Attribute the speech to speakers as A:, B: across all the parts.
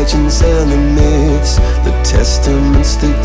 A: legends and the testaments they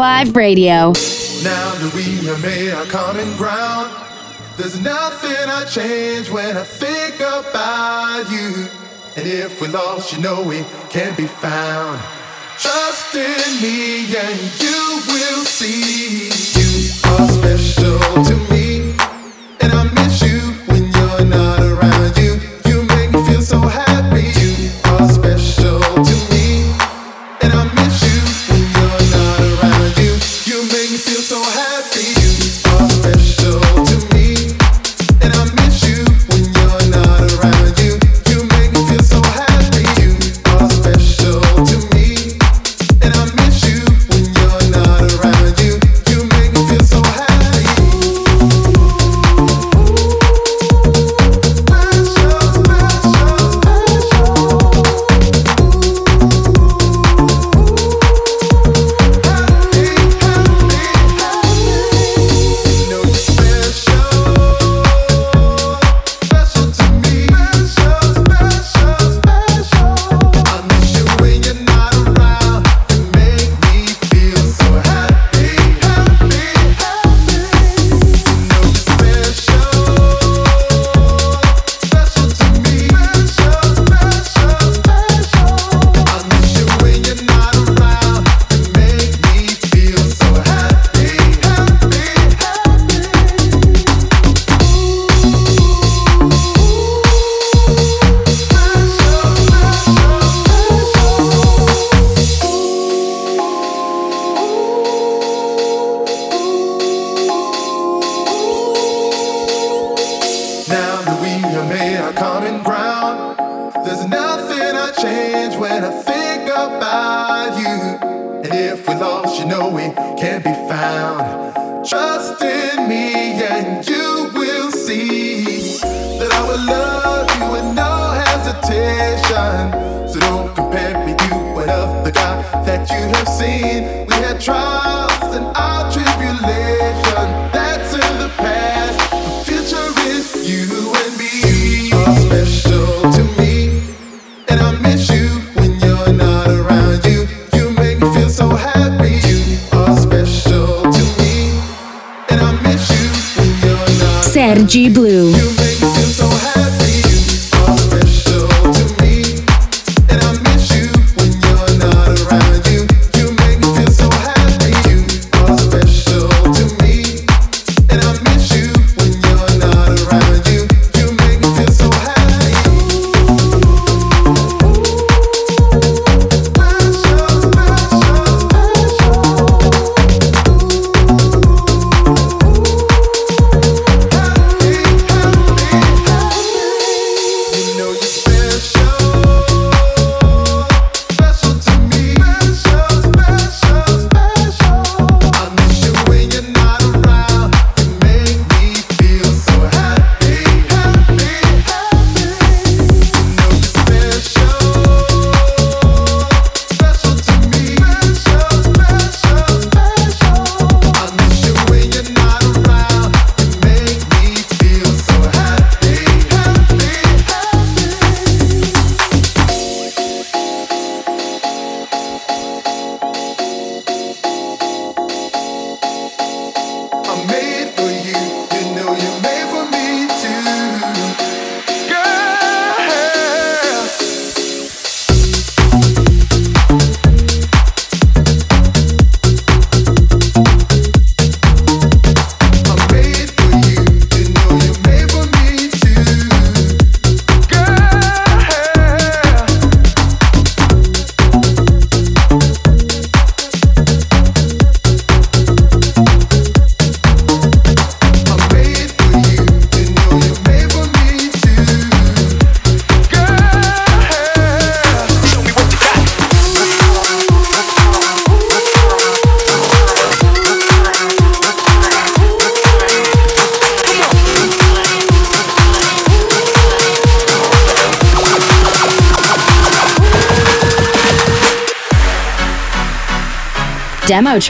B: Live Radio.
C: Now that we have made our common ground, there's nothing I change when I think about you. And if we're lost, you know we can't be found. Trust in me and you will see. You are special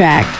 D: contract.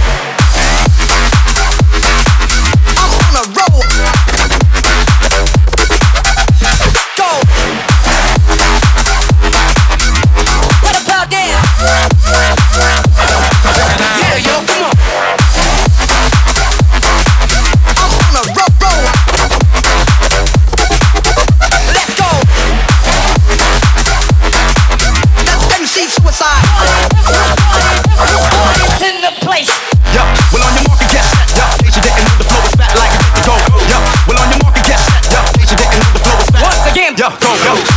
E: go go
F: go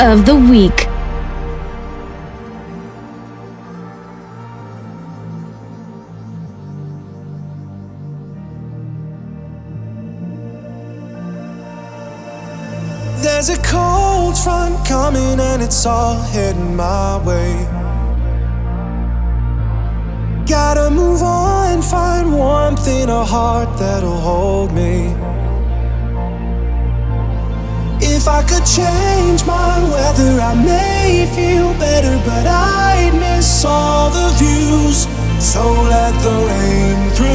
G: of the Week.
H: There's a cold front coming and it's all heading my way. Gotta move on, find warmth in a heart that'll hold me. If I could change my weather, I may feel better, but I'd miss all the views. So let the rain through.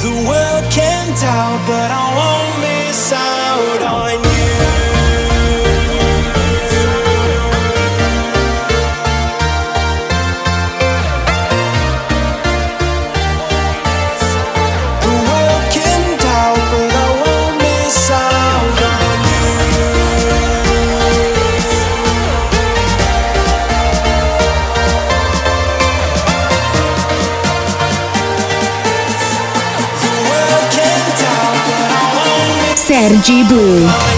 H: The world can doubt, but I won't miss out on you.
G: Energy Blue.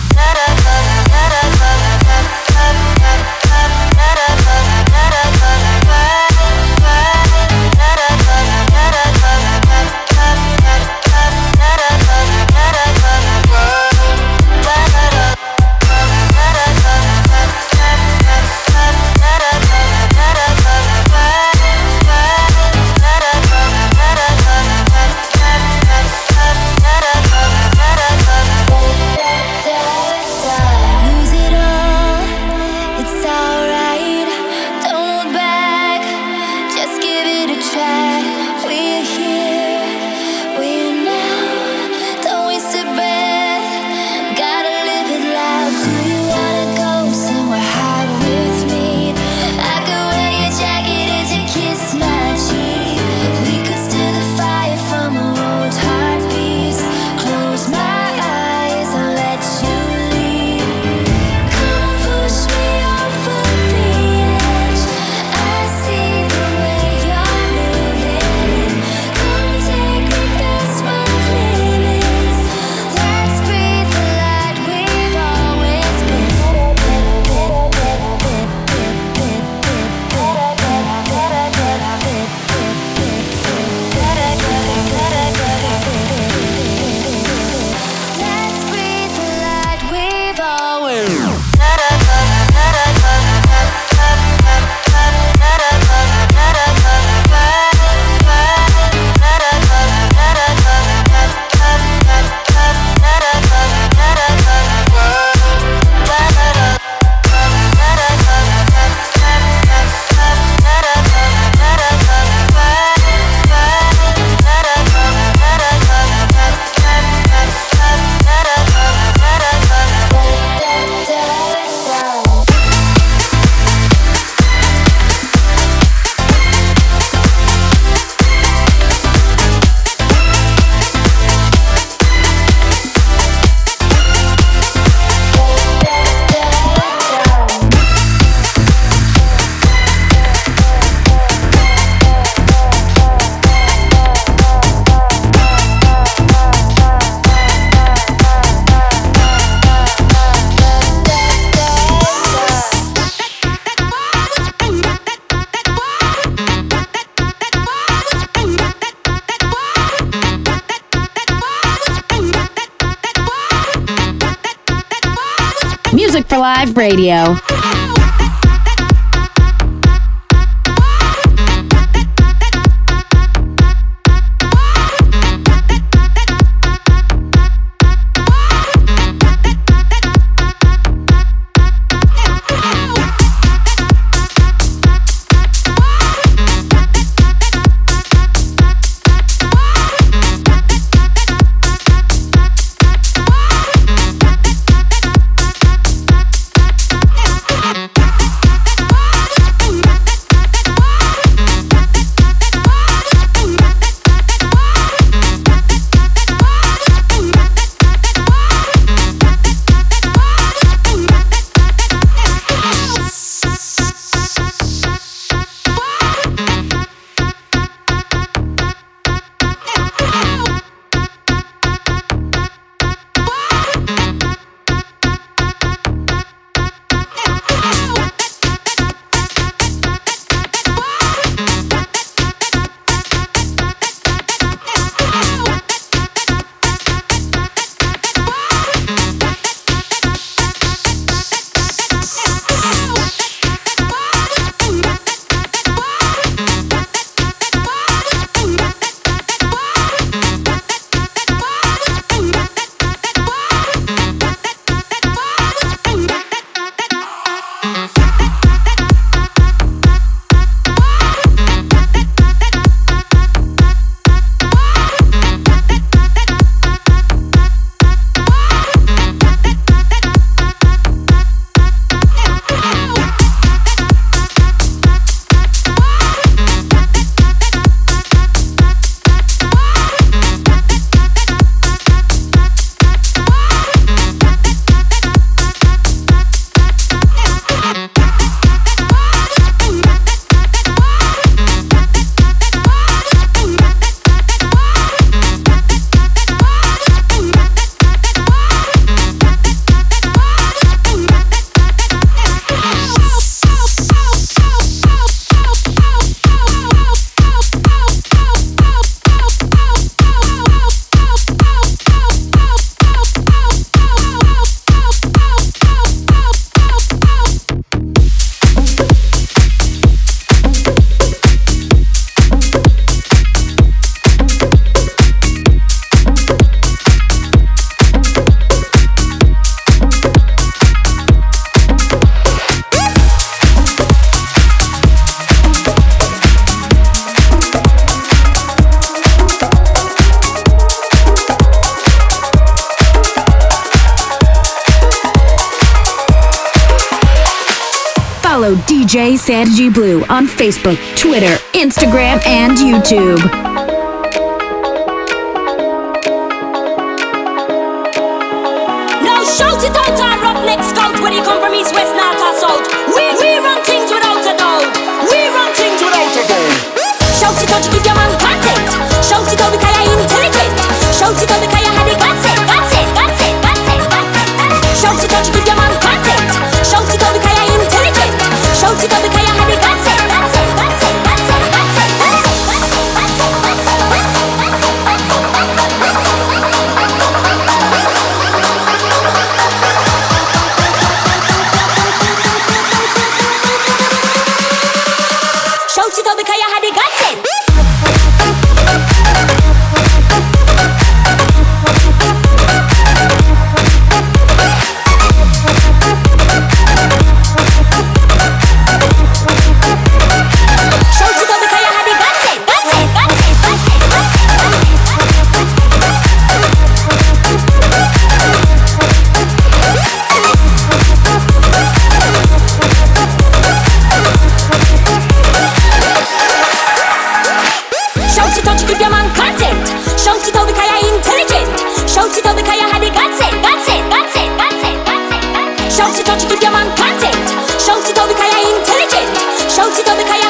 B: Radio. DJ Sergi Blue on Facebook, Twitter, Instagram, and YouTube.
I: No Shout it out, our roughneck scout when he come from east, west, north, or south. We, we run things without a doubt. We run things without a doubt. Shout it out, you give your man 一起你开。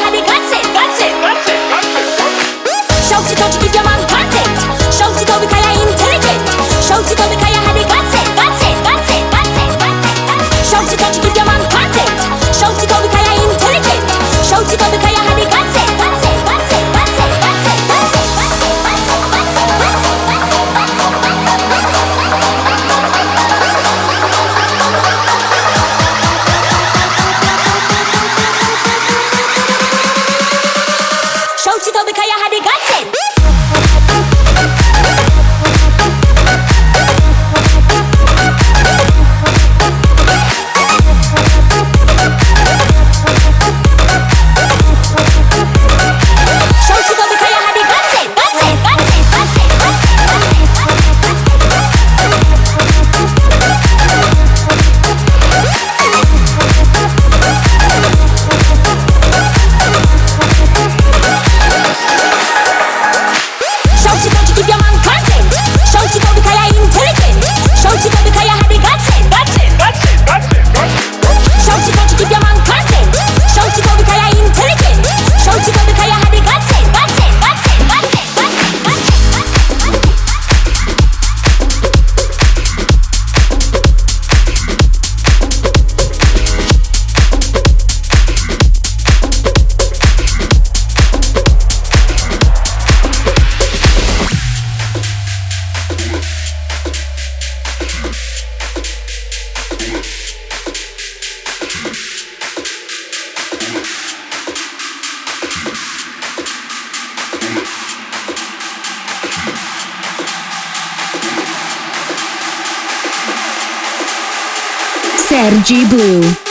B: Sergi Blue.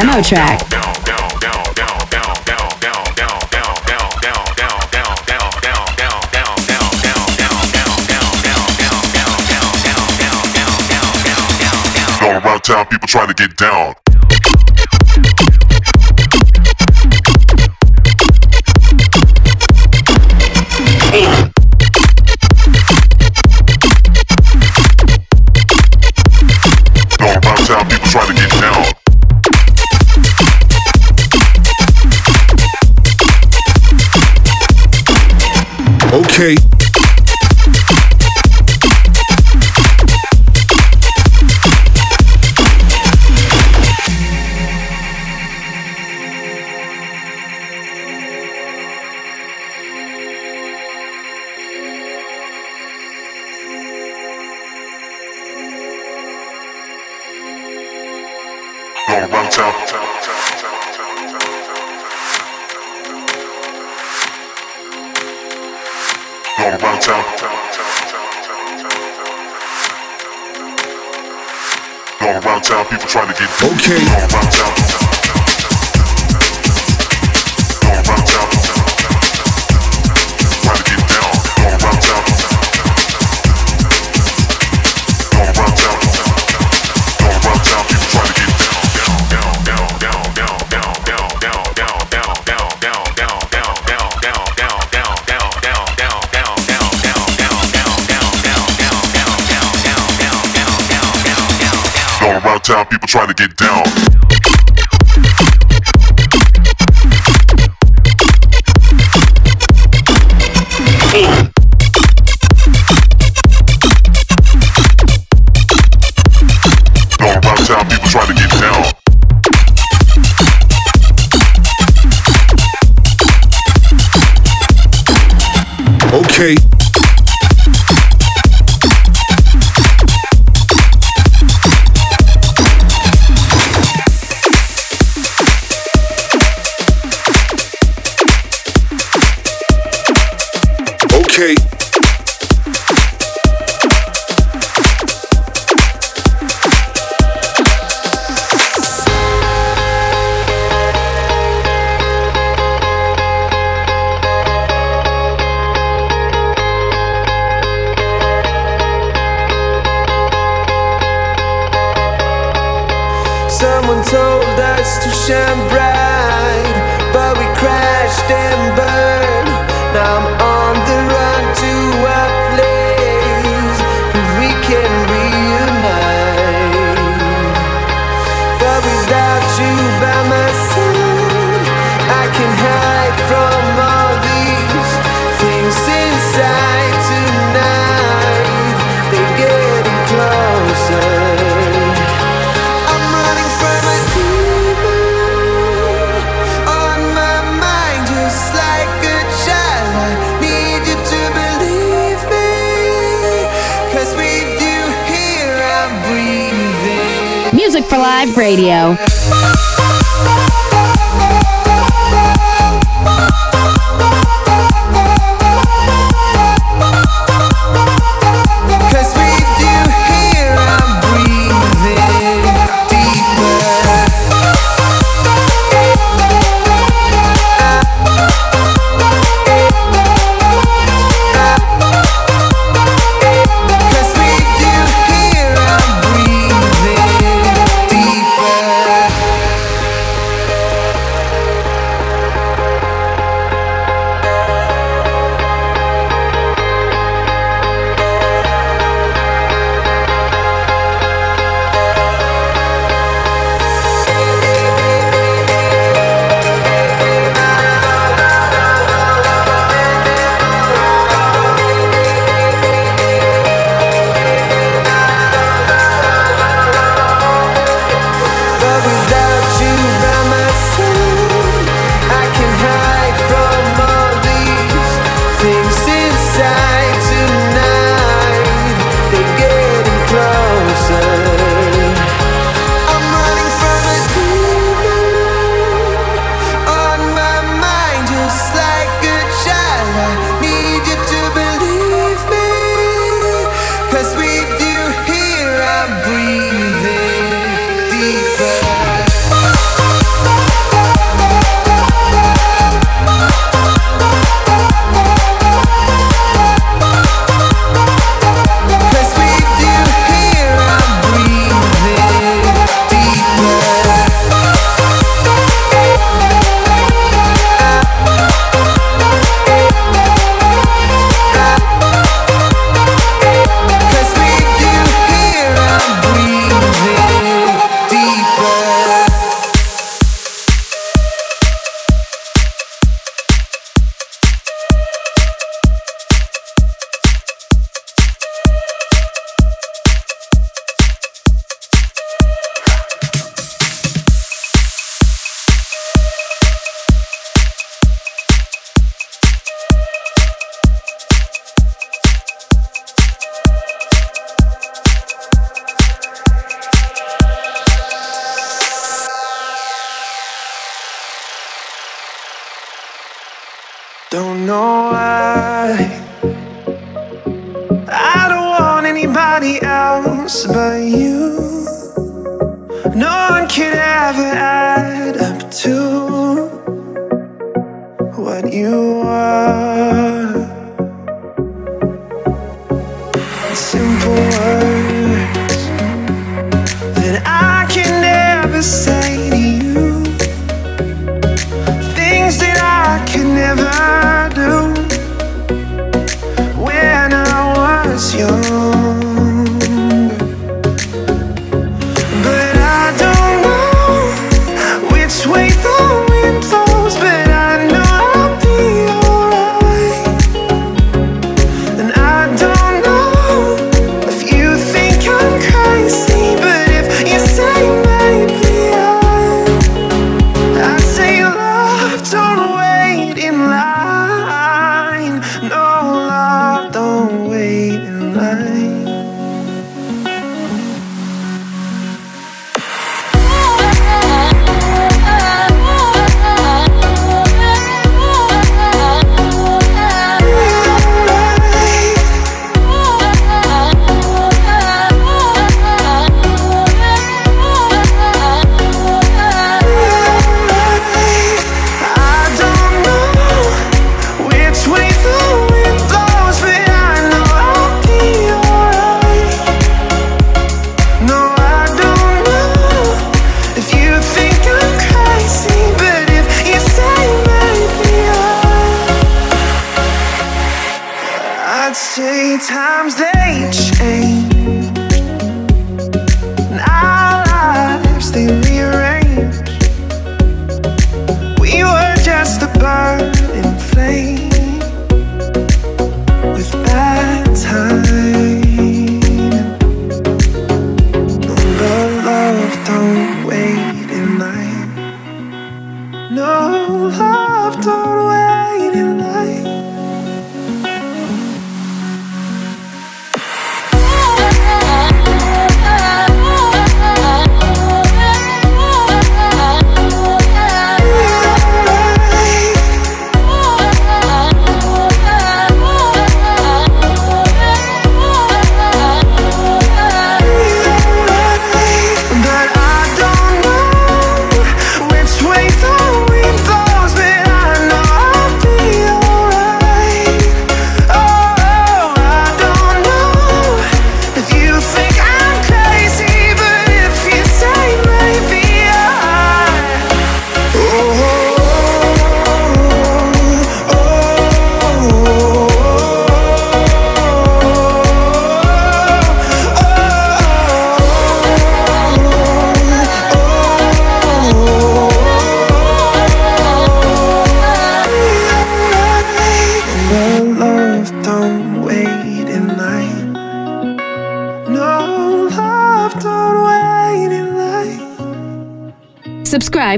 B: demo track.
H: All around town, people trying to get down. Okay. okay.